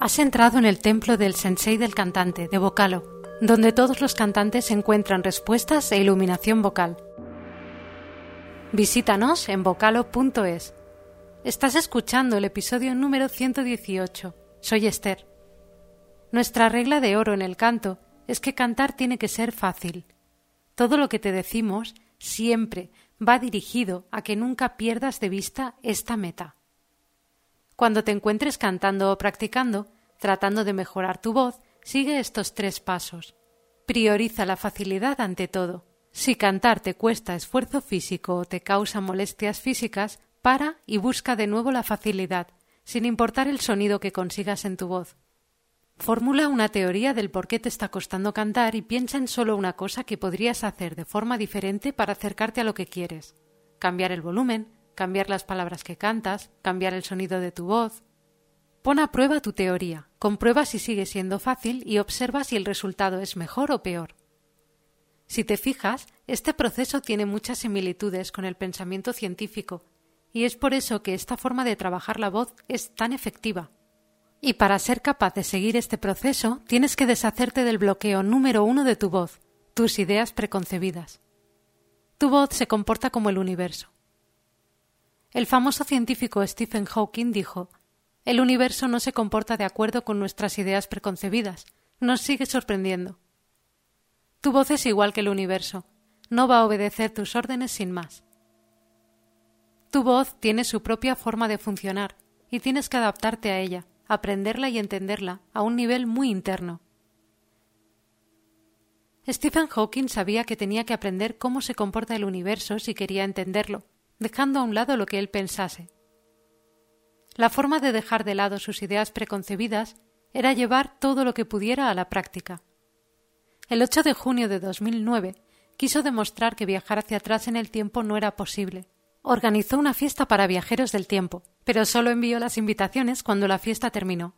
Has entrado en el templo del sensei del cantante, de Vocalo, donde todos los cantantes encuentran respuestas e iluminación vocal. Visítanos en vocalo.es. Estás escuchando el episodio número 118. Soy Esther. Nuestra regla de oro en el canto es que cantar tiene que ser fácil. Todo lo que te decimos siempre va dirigido a que nunca pierdas de vista esta meta. Cuando te encuentres cantando o practicando, tratando de mejorar tu voz, sigue estos tres pasos. Prioriza la facilidad ante todo. Si cantar te cuesta esfuerzo físico o te causa molestias físicas, para y busca de nuevo la facilidad, sin importar el sonido que consigas en tu voz. Formula una teoría del por qué te está costando cantar y piensa en solo una cosa que podrías hacer de forma diferente para acercarte a lo que quieres. Cambiar el volumen, cambiar las palabras que cantas, cambiar el sonido de tu voz. Pon a prueba tu teoría, comprueba si sigue siendo fácil y observa si el resultado es mejor o peor. Si te fijas, este proceso tiene muchas similitudes con el pensamiento científico, y es por eso que esta forma de trabajar la voz es tan efectiva. Y para ser capaz de seguir este proceso, tienes que deshacerte del bloqueo número uno de tu voz, tus ideas preconcebidas. Tu voz se comporta como el universo. El famoso científico Stephen Hawking dijo El universo no se comporta de acuerdo con nuestras ideas preconcebidas. Nos sigue sorprendiendo. Tu voz es igual que el universo. No va a obedecer tus órdenes sin más. Tu voz tiene su propia forma de funcionar y tienes que adaptarte a ella, aprenderla y entenderla a un nivel muy interno. Stephen Hawking sabía que tenía que aprender cómo se comporta el universo si quería entenderlo, dejando a un lado lo que él pensase. La forma de dejar de lado sus ideas preconcebidas era llevar todo lo que pudiera a la práctica. El 8 de junio de 2009 quiso demostrar que viajar hacia atrás en el tiempo no era posible. Organizó una fiesta para viajeros del tiempo, pero solo envió las invitaciones cuando la fiesta terminó.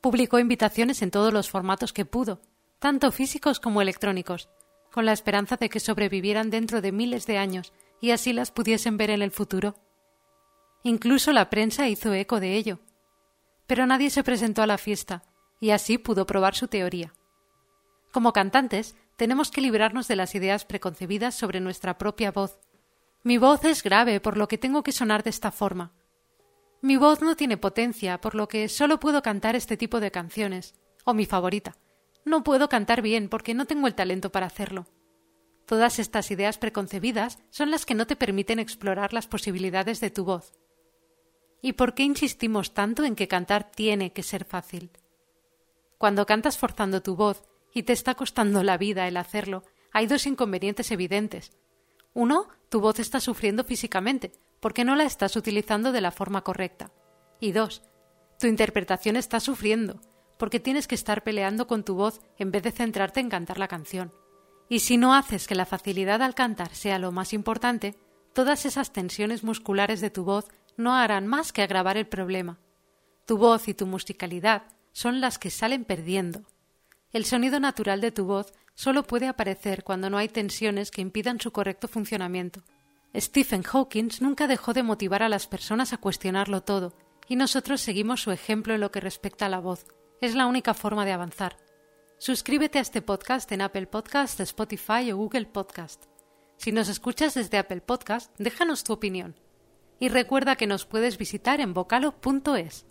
Publicó invitaciones en todos los formatos que pudo, tanto físicos como electrónicos, con la esperanza de que sobrevivieran dentro de miles de años y así las pudiesen ver en el futuro. Incluso la prensa hizo eco de ello. Pero nadie se presentó a la fiesta, y así pudo probar su teoría. Como cantantes, tenemos que librarnos de las ideas preconcebidas sobre nuestra propia voz. Mi voz es grave, por lo que tengo que sonar de esta forma. Mi voz no tiene potencia, por lo que solo puedo cantar este tipo de canciones. O mi favorita. No puedo cantar bien porque no tengo el talento para hacerlo. Todas estas ideas preconcebidas son las que no te permiten explorar las posibilidades de tu voz. ¿Y por qué insistimos tanto en que cantar tiene que ser fácil? Cuando cantas forzando tu voz y te está costando la vida el hacerlo, hay dos inconvenientes evidentes. Uno, tu voz está sufriendo físicamente, porque no la estás utilizando de la forma correcta. Y dos, tu interpretación está sufriendo, porque tienes que estar peleando con tu voz en vez de centrarte en cantar la canción. Y si no haces que la facilidad al cantar sea lo más importante, todas esas tensiones musculares de tu voz no harán más que agravar el problema. Tu voz y tu musicalidad son las que salen perdiendo. El sonido natural de tu voz solo puede aparecer cuando no hay tensiones que impidan su correcto funcionamiento. Stephen Hawking nunca dejó de motivar a las personas a cuestionarlo todo, y nosotros seguimos su ejemplo en lo que respecta a la voz. Es la única forma de avanzar. Suscríbete a este podcast en Apple Podcast, Spotify o Google Podcast. Si nos escuchas desde Apple Podcast, déjanos tu opinión. Y recuerda que nos puedes visitar en vocalo.es.